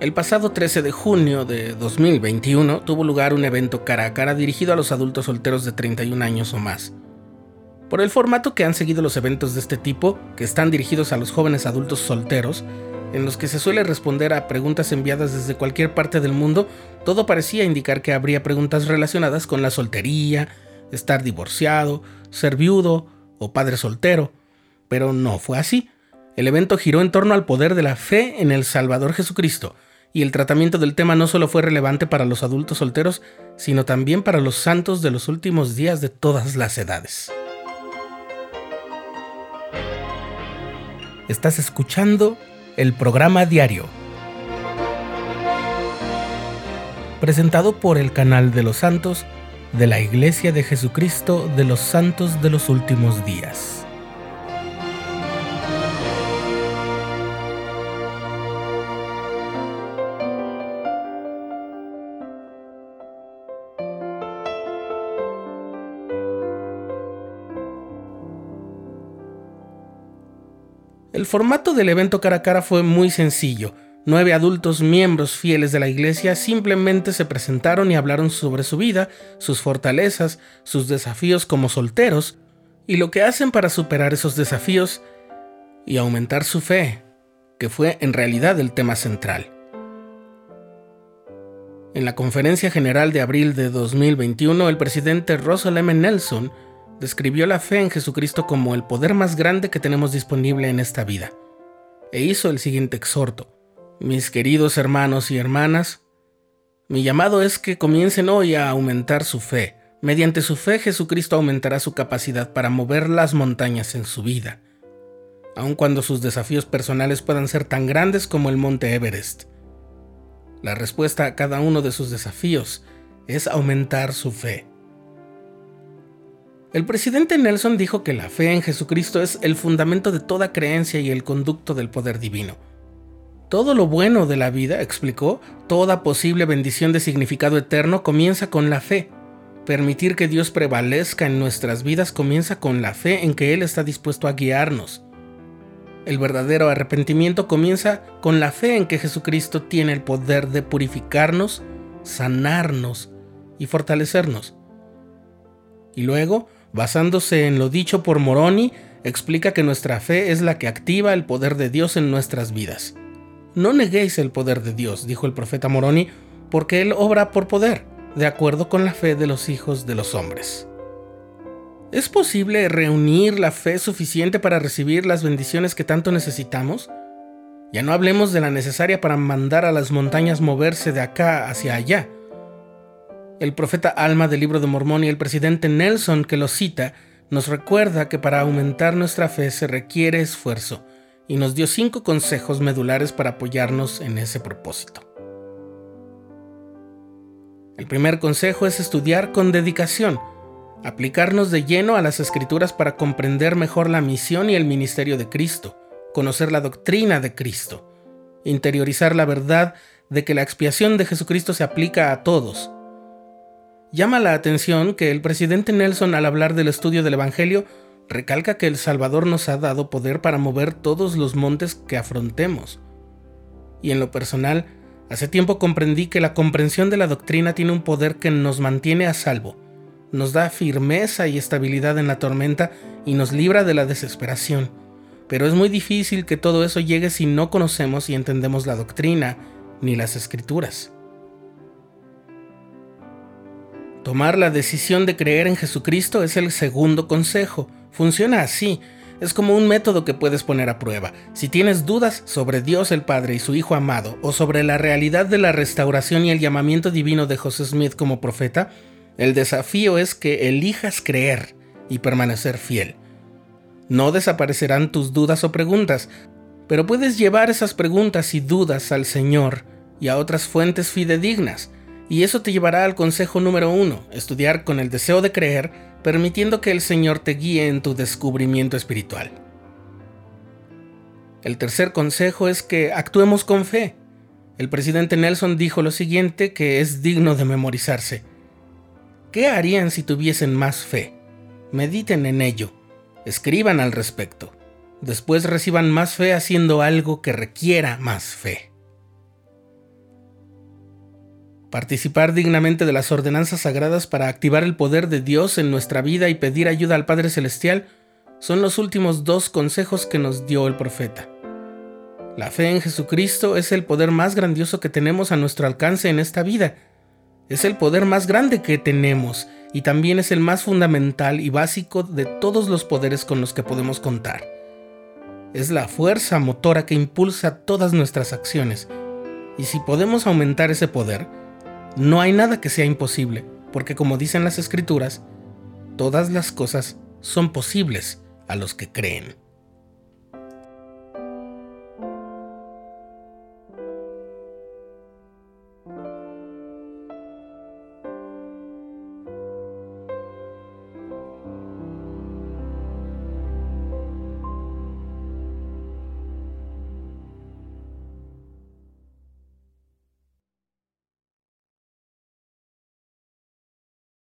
El pasado 13 de junio de 2021 tuvo lugar un evento cara a cara dirigido a los adultos solteros de 31 años o más. Por el formato que han seguido los eventos de este tipo, que están dirigidos a los jóvenes adultos solteros, en los que se suele responder a preguntas enviadas desde cualquier parte del mundo, todo parecía indicar que habría preguntas relacionadas con la soltería, estar divorciado, ser viudo o padre soltero, pero no fue así. El evento giró en torno al poder de la fe en el Salvador Jesucristo, y el tratamiento del tema no solo fue relevante para los adultos solteros, sino también para los santos de los últimos días de todas las edades. Estás escuchando el programa diario, presentado por el canal de los santos de la Iglesia de Jesucristo de los Santos de los Últimos Días. El formato del evento cara a cara fue muy sencillo. Nueve adultos miembros fieles de la iglesia simplemente se presentaron y hablaron sobre su vida, sus fortalezas, sus desafíos como solteros y lo que hacen para superar esos desafíos y aumentar su fe, que fue en realidad el tema central. En la conferencia general de abril de 2021, el presidente Russell M. Nelson describió la fe en Jesucristo como el poder más grande que tenemos disponible en esta vida, e hizo el siguiente exhorto. Mis queridos hermanos y hermanas, mi llamado es que comiencen hoy a aumentar su fe. Mediante su fe Jesucristo aumentará su capacidad para mover las montañas en su vida, aun cuando sus desafíos personales puedan ser tan grandes como el monte Everest. La respuesta a cada uno de sus desafíos es aumentar su fe. El presidente Nelson dijo que la fe en Jesucristo es el fundamento de toda creencia y el conducto del poder divino. Todo lo bueno de la vida, explicó, toda posible bendición de significado eterno comienza con la fe. Permitir que Dios prevalezca en nuestras vidas comienza con la fe en que Él está dispuesto a guiarnos. El verdadero arrepentimiento comienza con la fe en que Jesucristo tiene el poder de purificarnos, sanarnos y fortalecernos. Y luego, Basándose en lo dicho por Moroni, explica que nuestra fe es la que activa el poder de Dios en nuestras vidas. No neguéis el poder de Dios, dijo el profeta Moroni, porque Él obra por poder, de acuerdo con la fe de los hijos de los hombres. ¿Es posible reunir la fe suficiente para recibir las bendiciones que tanto necesitamos? Ya no hablemos de la necesaria para mandar a las montañas moverse de acá hacia allá. El profeta Alma del libro de Mormón y el presidente Nelson que lo cita nos recuerda que para aumentar nuestra fe se requiere esfuerzo y nos dio cinco consejos medulares para apoyarnos en ese propósito. El primer consejo es estudiar con dedicación, aplicarnos de lleno a las escrituras para comprender mejor la misión y el ministerio de Cristo, conocer la doctrina de Cristo, interiorizar la verdad de que la expiación de Jesucristo se aplica a todos, Llama la atención que el presidente Nelson al hablar del estudio del Evangelio recalca que el Salvador nos ha dado poder para mover todos los montes que afrontemos. Y en lo personal, hace tiempo comprendí que la comprensión de la doctrina tiene un poder que nos mantiene a salvo, nos da firmeza y estabilidad en la tormenta y nos libra de la desesperación. Pero es muy difícil que todo eso llegue si no conocemos y entendemos la doctrina ni las escrituras. Tomar la decisión de creer en Jesucristo es el segundo consejo. Funciona así. Es como un método que puedes poner a prueba. Si tienes dudas sobre Dios el Padre y su Hijo amado, o sobre la realidad de la restauración y el llamamiento divino de José Smith como profeta, el desafío es que elijas creer y permanecer fiel. No desaparecerán tus dudas o preguntas, pero puedes llevar esas preguntas y dudas al Señor y a otras fuentes fidedignas y eso te llevará al consejo número uno, estudiar con el deseo de creer, permitiendo que el Señor te guíe en tu descubrimiento espiritual. El tercer consejo es que actuemos con fe. El presidente Nelson dijo lo siguiente que es digno de memorizarse. ¿Qué harían si tuviesen más fe? Mediten en ello, escriban al respecto. Después reciban más fe haciendo algo que requiera más fe. Participar dignamente de las ordenanzas sagradas para activar el poder de Dios en nuestra vida y pedir ayuda al Padre Celestial son los últimos dos consejos que nos dio el profeta. La fe en Jesucristo es el poder más grandioso que tenemos a nuestro alcance en esta vida. Es el poder más grande que tenemos y también es el más fundamental y básico de todos los poderes con los que podemos contar. Es la fuerza motora que impulsa todas nuestras acciones. Y si podemos aumentar ese poder, no hay nada que sea imposible, porque como dicen las escrituras, todas las cosas son posibles a los que creen.